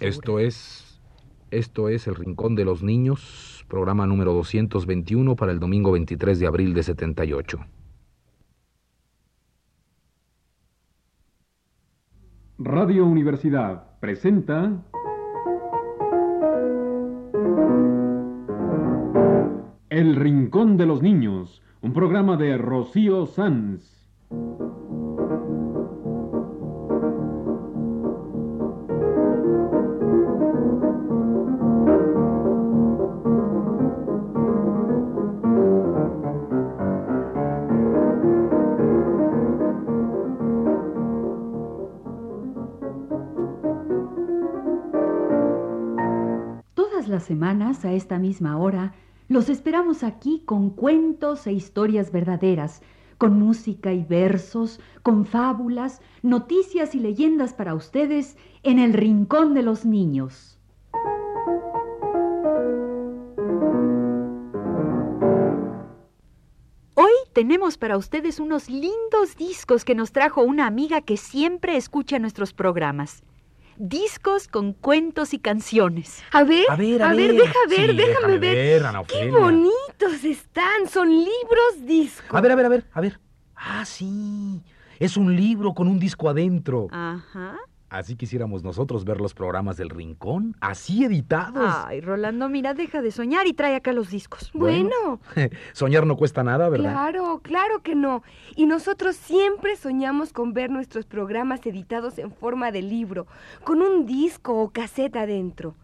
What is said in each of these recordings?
Esto es. Esto es El Rincón de los Niños, programa número 221 para el domingo 23 de abril de 78. Radio Universidad presenta El Rincón de los Niños, un programa de Rocío Sanz. Las semanas, a esta misma hora, los esperamos aquí con cuentos e historias verdaderas, con música y versos, con fábulas, noticias y leyendas para ustedes en el Rincón de los Niños. Hoy tenemos para ustedes unos lindos discos que nos trajo una amiga que siempre escucha nuestros programas. Discos con cuentos y canciones. A ver, A ver, a a ver, ver. deja ver, Sí, déjame déjame ver. ver, Ana Qué bonitos están, son libros disco. A ver, a ver, a ver, a ver. Ah, sí. Es un libro con un disco adentro. Ajá. Así quisiéramos nosotros ver los programas del Rincón, así editados. Ay, Rolando, mira, deja de soñar y trae acá los discos. Bueno, Soñar no cuesta nada, ¿verdad? claro, claro que no. Y nosotros siempre soñamos con ver nuestros programas editados en forma de libro, con un disco o caseta adentro,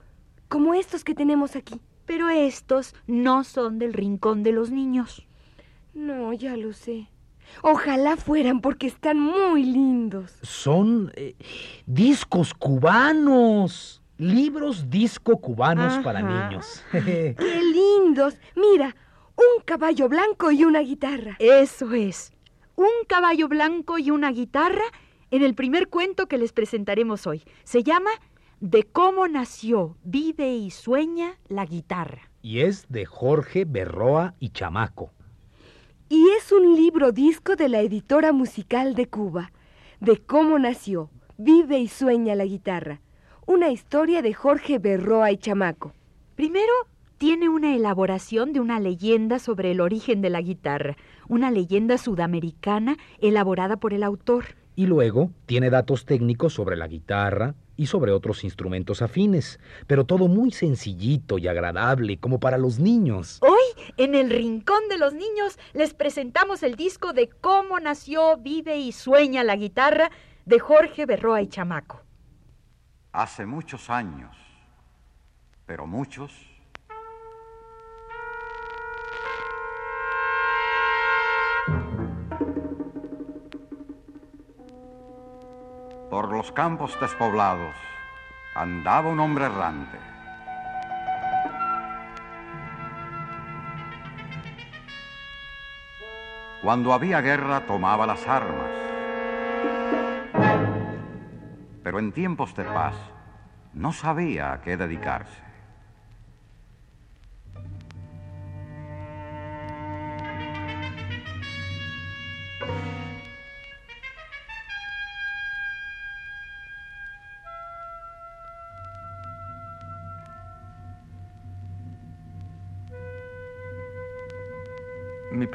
como estos que tenemos aquí. Pero estos no son del rincón de los niños. No, ya lo sé. Ojalá fueran porque están muy lindos. Son eh, discos cubanos. Libros disco cubanos para niños. ¡Qué lindos! Mira, un caballo blanco y una guitarra. Eso es. Un caballo blanco y una guitarra en el primer cuento que les presentaremos hoy. Se llama De cómo nació, vive y sueña la guitarra. y es de Jorge Berroa y Chamaco. Y es un libro disco de la editora musical de Cuba, de cómo nació, vive y sueña la guitarra. Una historia de Jorge Berroa y Chamaco. Primero, tiene una elaboración de una leyenda sobre el origen de la guitarra, una leyenda sudamericana elaborada por el autor. Y luego tiene datos técnicos sobre la guitarra y sobre otros instrumentos afines, pero todo muy sencillito y agradable, como para los niños. Hoy, en el Rincón de los Niños, les presentamos el disco de cómo nació, vive y sueña la guitarra de Jorge Berroa y Chamaco. Hace muchos años, pero muchos, por los campos despoblados andaba un hombre errante. Cuando había guerra tomaba las armas, pero en tiempos de paz no sabía a qué dedicarse.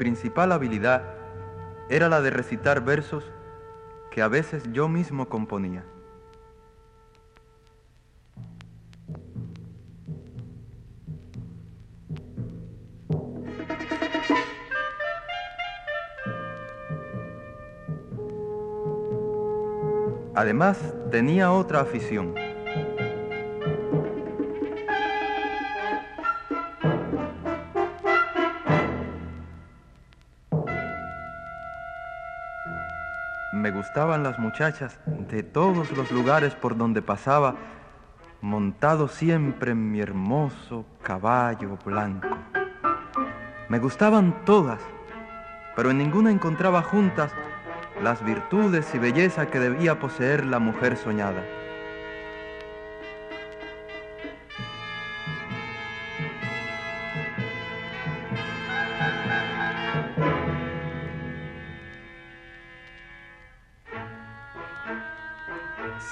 Principal habilidad era la de recitar versos que a veces yo mismo componía. Además, tenía otra afición. Me gustaban las muchachas de todos los lugares por donde pasaba, montado siempre en mi hermoso caballo blanco. Me gustaban todas, pero en ninguna encontraba juntas las virtudes y belleza que debía poseer la mujer soñada.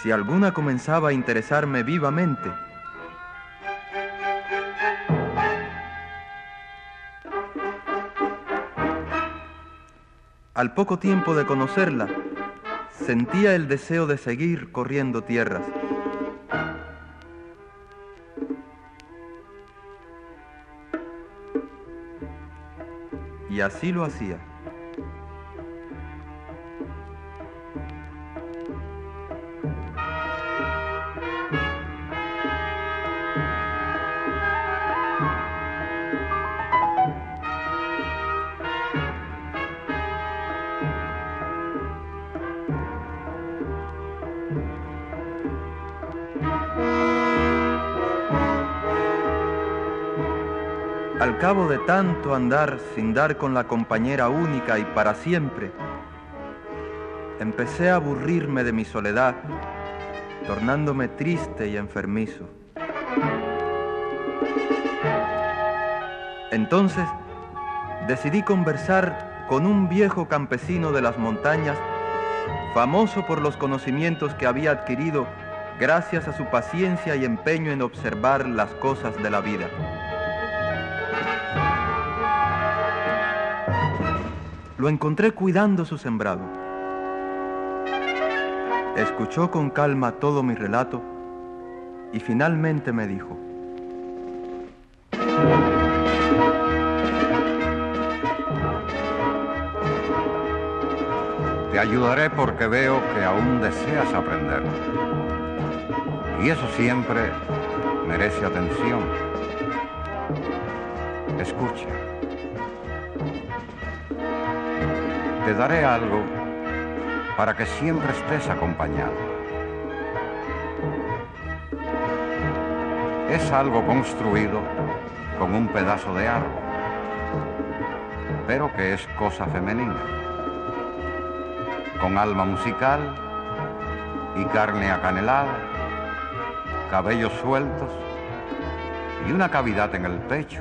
Si alguna comenzaba a interesarme vivamente, al poco tiempo de conocerla, sentía el deseo de seguir corriendo tierras. Y así lo hacía. Tanto andar sin dar con la compañera única y para siempre, empecé a aburrirme de mi soledad, tornándome triste y enfermizo. Entonces decidí conversar con un viejo campesino de las montañas, famoso por los conocimientos que había adquirido gracias a su paciencia y empeño en observar las cosas de la vida. Lo encontré cuidando su sembrado. Escuchó con calma todo mi relato y finalmente me dijo, Te ayudaré porque veo que aún deseas aprender. Y eso siempre merece atención. Escucha. Te daré algo para que siempre estés acompañado. Es algo construido con un pedazo de árbol, pero que es cosa femenina, con alma musical y carne acanelada, cabellos sueltos y una cavidad en el pecho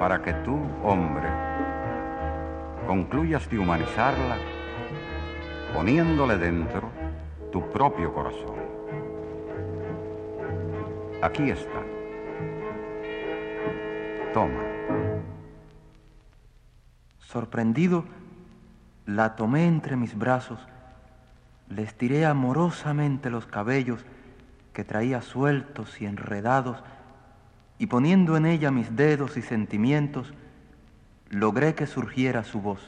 para que tú, hombre, concluyas de humanizarla poniéndole dentro tu propio corazón. Aquí está. Toma. sorprendido, la tomé entre mis brazos, le estiré amorosamente los cabellos que traía sueltos y enredados, y poniendo en ella mis dedos y sentimientos, logré que surgiera su voz.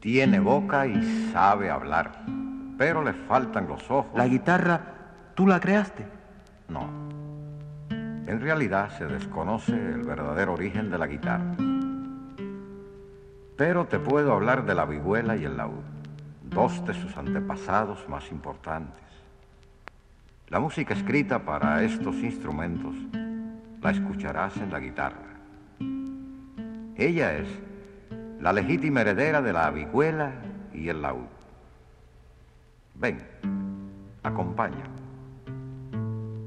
Tiene boca y sabe hablar, pero le faltan los ojos. La guitarra, ¿tú la creaste? No. En realidad se desconoce el verdadero origen de la guitarra. Pero te puedo hablar de la vihuela y el laúd, dos de sus antepasados más importantes. La música escrita para estos instrumentos la escucharás en la guitarra. Ella es la legítima heredera de la vihuela y el laúd. Ven, acompaña.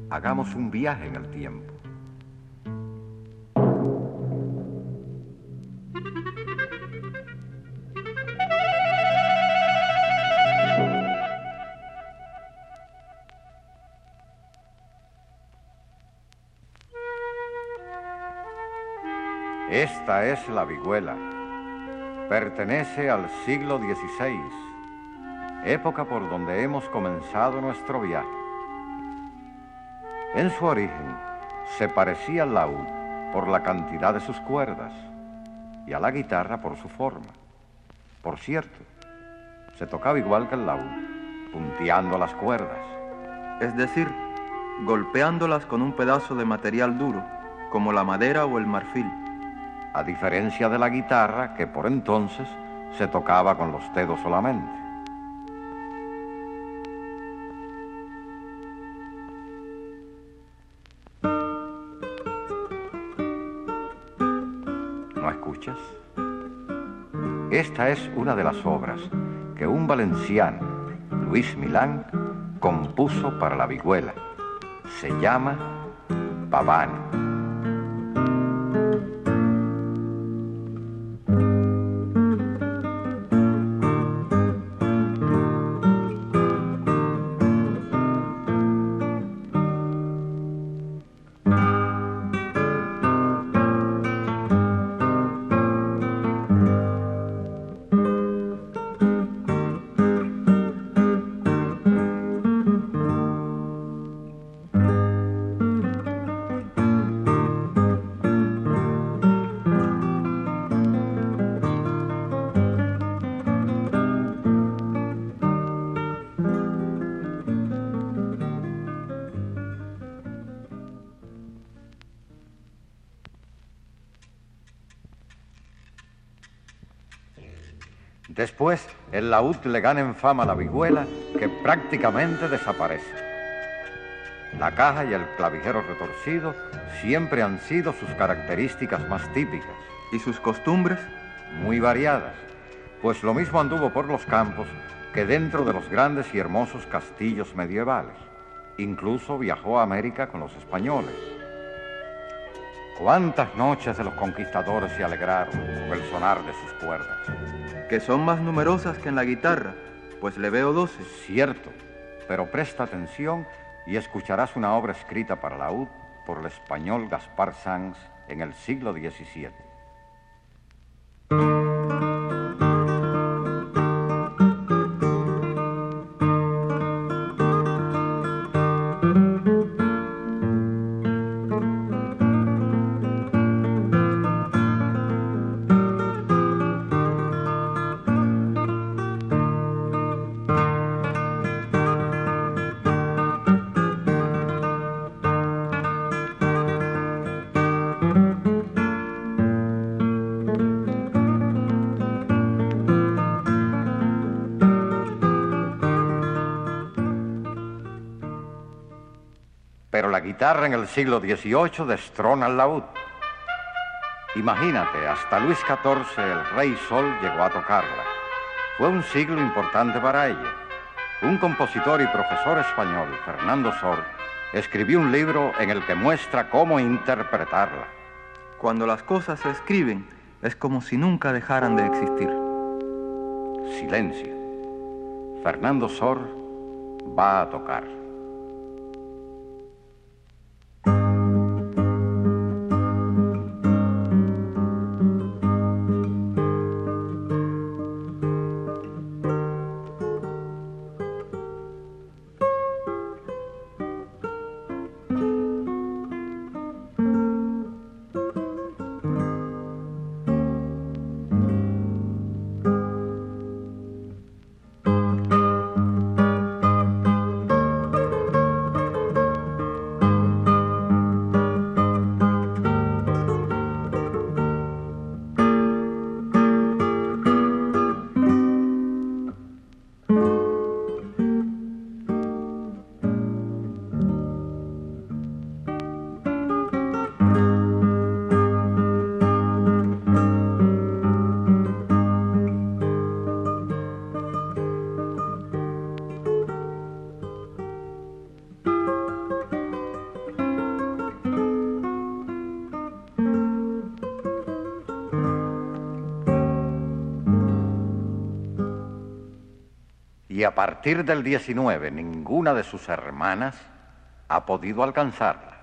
Hagamos un viaje en el tiempo. Esta es la vihuela. Pertenece al siglo XVI, época por donde hemos comenzado nuestro viaje. En su origen se parecía al laúd por la cantidad de sus cuerdas y a la guitarra por su forma. Por cierto, se tocaba igual que el laúd, punteando las cuerdas. Es decir, golpeándolas con un pedazo de material duro, como la madera o el marfil. A diferencia de la guitarra que por entonces se tocaba con los dedos solamente. ¿No escuchas? Esta es una de las obras que un valenciano, Luis Milán, compuso para la vihuela. Se llama Pavane. Después, el laúd le gana en fama a la vihuela que prácticamente desaparece. La caja y el clavijero retorcido siempre han sido sus características más típicas. ¿Y sus costumbres? Muy variadas, pues lo mismo anduvo por los campos que dentro de los grandes y hermosos castillos medievales. Incluso viajó a América con los españoles. Cuántas noches de los conquistadores se alegraron con el sonar de sus cuerdas. Que son más numerosas que en la guitarra, pues le veo doce. Cierto, pero presta atención y escucharás una obra escrita para laúd por el español Gaspar Sanz en el siglo XVII. La guitarra en el siglo XVIII destrona el laúd. Imagínate, hasta Luis XIV, el rey Sol, llegó a tocarla. Fue un siglo importante para ella. Un compositor y profesor español, Fernando Sor, escribió un libro en el que muestra cómo interpretarla. Cuando las cosas se escriben, es como si nunca dejaran de existir. Silencio. Fernando Sor va a tocar. Y a partir del 19 ninguna de sus hermanas ha podido alcanzarla.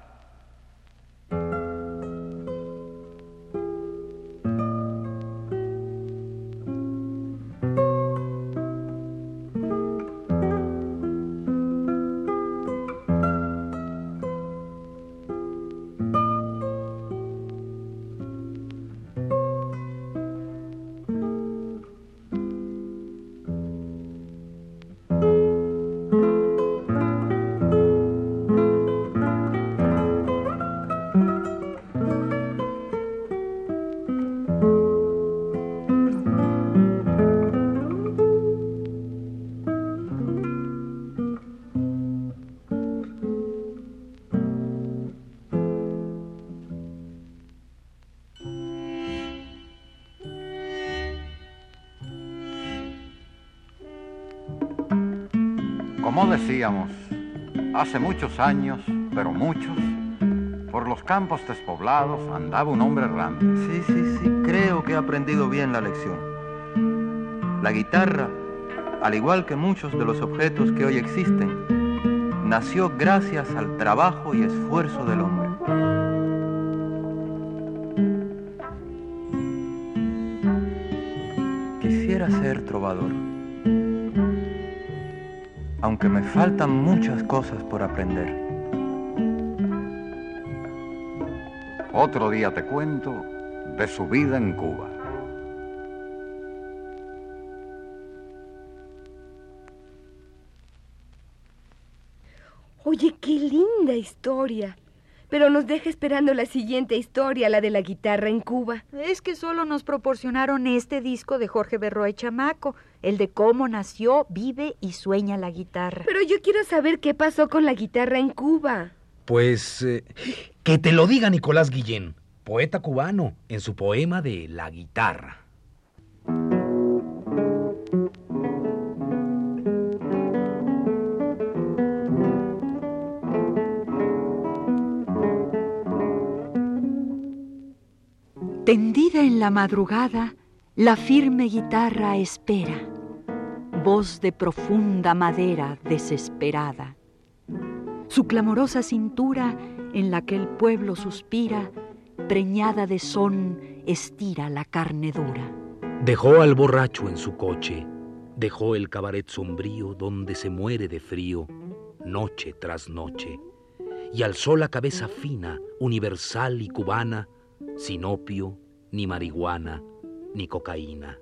Decíamos, hace muchos años, pero muchos, por los campos despoblados andaba un hombre errante. Sí, sí, sí, creo que he aprendido bien la lección. La guitarra, al igual que muchos de los objetos que hoy existen, nació gracias al trabajo y esfuerzo del hombre. Quisiera ser trovador, aunque me faltan muchas cosas por aprender. Otro día te cuento de su vida en Cuba. Oye, qué linda historia. Pero nos deja esperando la siguiente historia, la de la guitarra en Cuba. Es que solo nos proporcionaron este disco de Jorge Berroa y Chamaco, el de cómo nació, vive y sueña la guitarra. Pero yo quiero saber qué pasó con la guitarra en Cuba. Pues eh, que te lo diga Nicolás Guillén, poeta cubano, en su poema de La guitarra. Tendida en la madrugada, la firme guitarra espera, voz de profunda madera desesperada. Su clamorosa cintura, en la que el pueblo suspira, preñada de son, estira la carne dura. Dejó al borracho en su coche, dejó el cabaret sombrío donde se muere de frío, noche tras noche, y alzó la cabeza fina, universal y cubana, sin opio, ni marihuana, ni cocaína.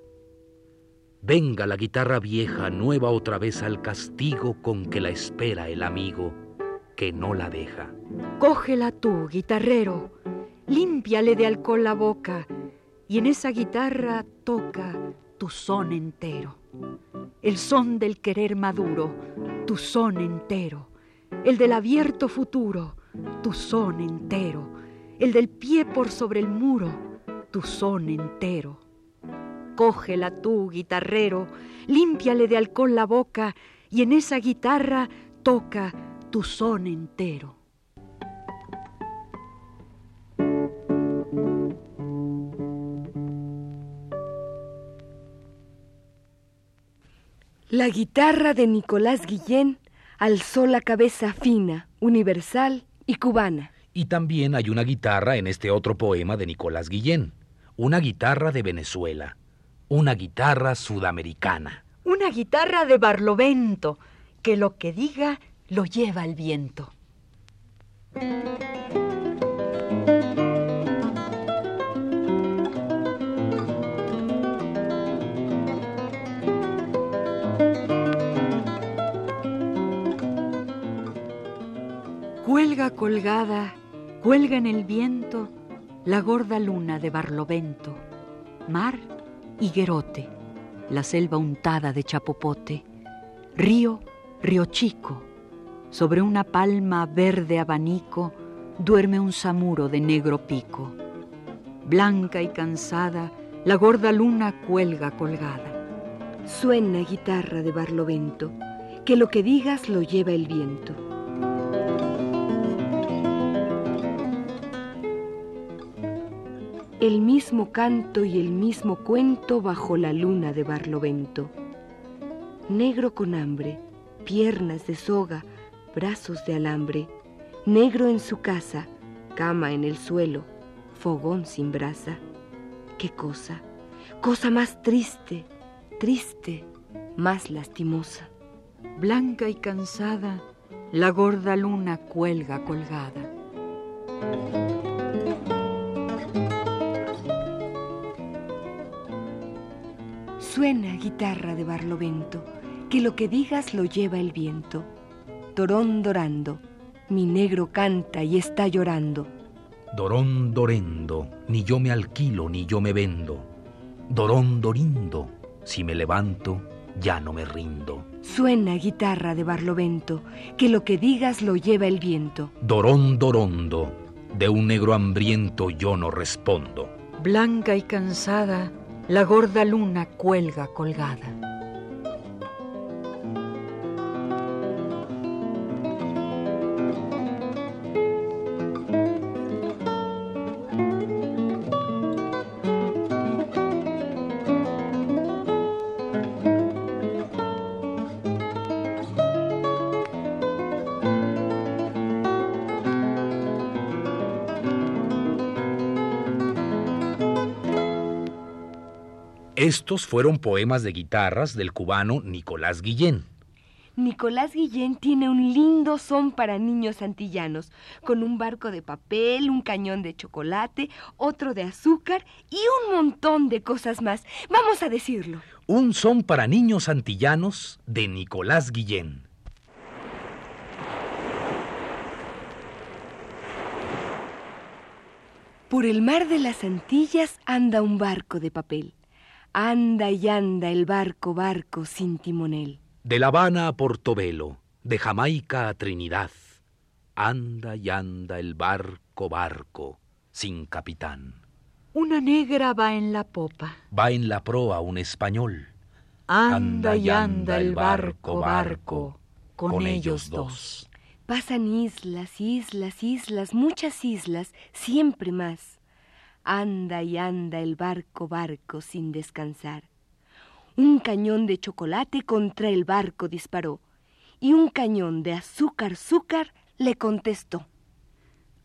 Venga la guitarra vieja nueva otra vez al castigo con que la espera el amigo que no la deja. Cógela tú, guitarrero, límpiale de alcohol la boca y en esa guitarra toca tu son entero. El son del querer maduro, tu son entero. El del abierto futuro, tu son entero. El del pie por sobre el muro, tu son entero. Cógela tú, guitarrero, límpiale de alcohol la boca y en esa guitarra toca tu son entero. La guitarra de Nicolás Guillén alzó la cabeza fina, universal y cubana. Y también hay una guitarra en este otro poema de Nicolás Guillén, una guitarra de Venezuela, una guitarra sudamericana. Una guitarra de Barlovento, que lo que diga lo lleva el viento. Cuelga colgada, cuelga en el viento la gorda luna de Barlovento, mar higuerote, la selva untada de chapopote, río, río chico, sobre una palma verde abanico duerme un samuro de negro pico. Blanca y cansada, la gorda luna cuelga colgada. Suena guitarra de Barlovento, que lo que digas lo lleva el viento. El mismo canto y el mismo cuento bajo la luna de Barlovento. Negro con hambre, piernas de soga, brazos de alambre, negro en su casa, cama en el suelo, fogón sin brasa. ¿Qué cosa? Cosa más triste, triste, más lastimosa. Blanca y cansada, la gorda luna cuelga colgada. Suena guitarra de Barlovento, que lo que digas lo lleva el viento. Dorón dorando, mi negro canta y está llorando. Dorón dorendo, ni yo me alquilo ni yo me vendo. Dorón dorindo, si me levanto, ya no me rindo. Suena guitarra de Barlovento, que lo que digas lo lleva el viento. Dorón dorondo, de un negro hambriento yo no respondo. Blanca y cansada, la gorda luna cuelga colgada. Estos fueron poemas de guitarras del cubano Nicolás Guillén. Nicolás Guillén tiene un lindo son para niños antillanos, con un barco de papel, un cañón de chocolate, otro de azúcar y un montón de cosas más. Vamos a decirlo. Un son para niños antillanos de Nicolás Guillén. Por el mar de las Antillas anda un barco de papel. Anda y anda el barco, barco sin timonel. De La Habana a Portobelo, de Jamaica a Trinidad, anda y anda el barco, barco sin capitán. Una negra va en la popa. Va en la proa un español. Anda y anda el barco, barco, con, ellos dos. Pasan islas, islas, islas, muchas islas, siempre más. Anda y anda el barco, barco, sin descansar. Un cañón de chocolate contra el barco disparó, y un cañón de azúcar, azúcar, le contestó.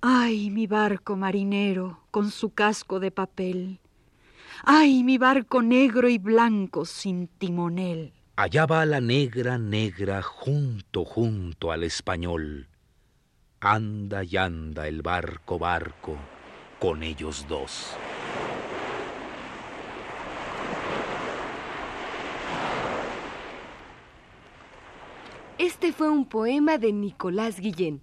Ay, mi barco marinero, con su casco de papel. Ay, mi barco negro y blanco sin timonel. Allá va la negra, negra, junto, junto al español. Anda y anda el barco, barco, con ellos dos. Este fue un poema de Nicolás Guillén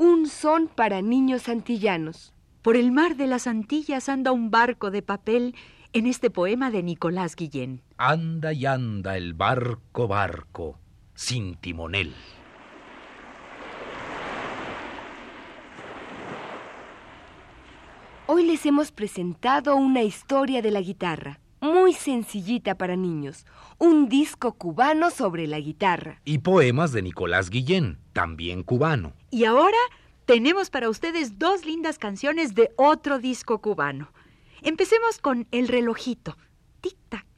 un son para niños antillanos. Por el mar de las Antillas anda un barco de papel en este poema de Nicolás Guillén. Anda y anda el barco, barco, sin timonel. Hoy les hemos presentado una historia de la guitarra, muy sencillita para niños, un disco cubano sobre la guitarra. Y poemas de Nicolás Guillén, también cubano. Y ahora tenemos para ustedes dos lindas canciones de otro disco cubano. Empecemos con El relojito. Tic-tac.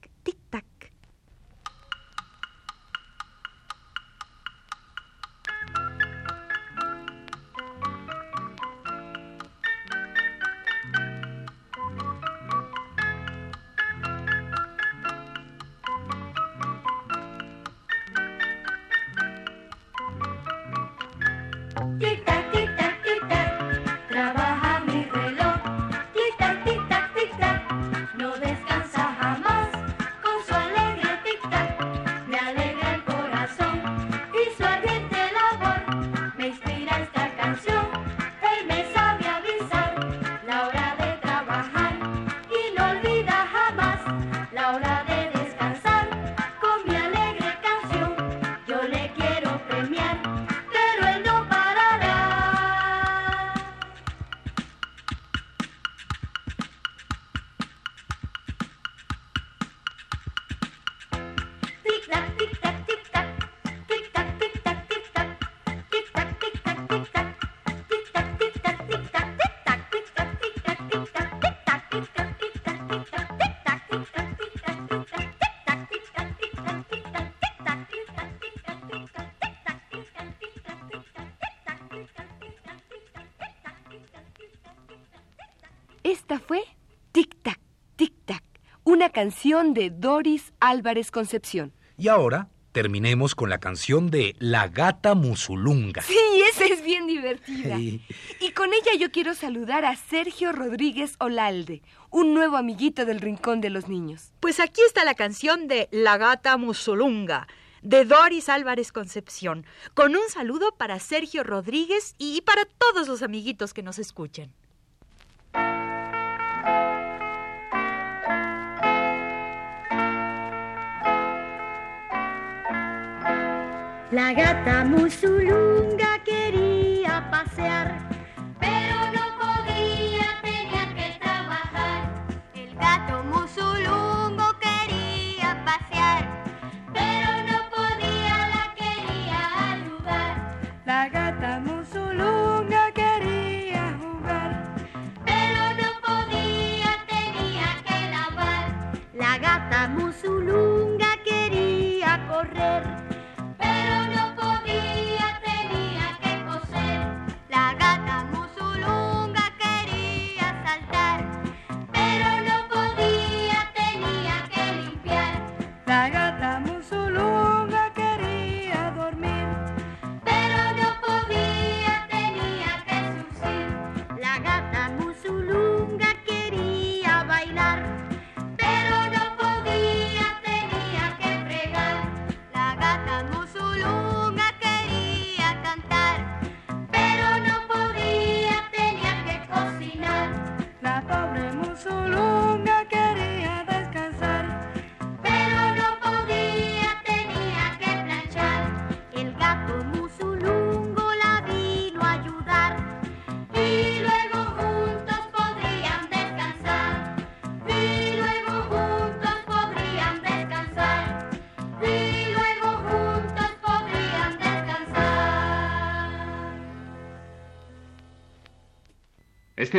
Esta fue Tic Tac, Tic Tac, una canción de Doris Álvarez Concepción. Y ahora terminemos con la canción de La Gata Musulunga. Sí, esa es bien divertida. Y con ella yo quiero saludar a Sergio Rodríguez Olalde, un nuevo amiguito del Rincón de los Niños. Pues aquí está la canción de La Gata Musulunga de Doris Álvarez Concepción, con un saludo para Sergio Rodríguez y para todos los amiguitos que nos escuchen. La gata musulunga quería pasear,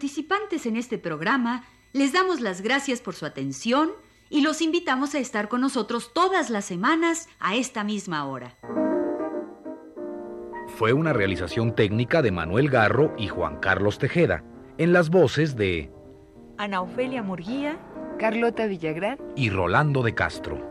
Participantes en este programa les damos las gracias por su atención y los invitamos a estar con nosotros todas las semanas a esta misma hora. Fue una realización técnica de Manuel Garro y Juan Carlos Tejeda, en las voces de Ana Ofelia Murguía Carlota Villagrán y Rolando de Castro.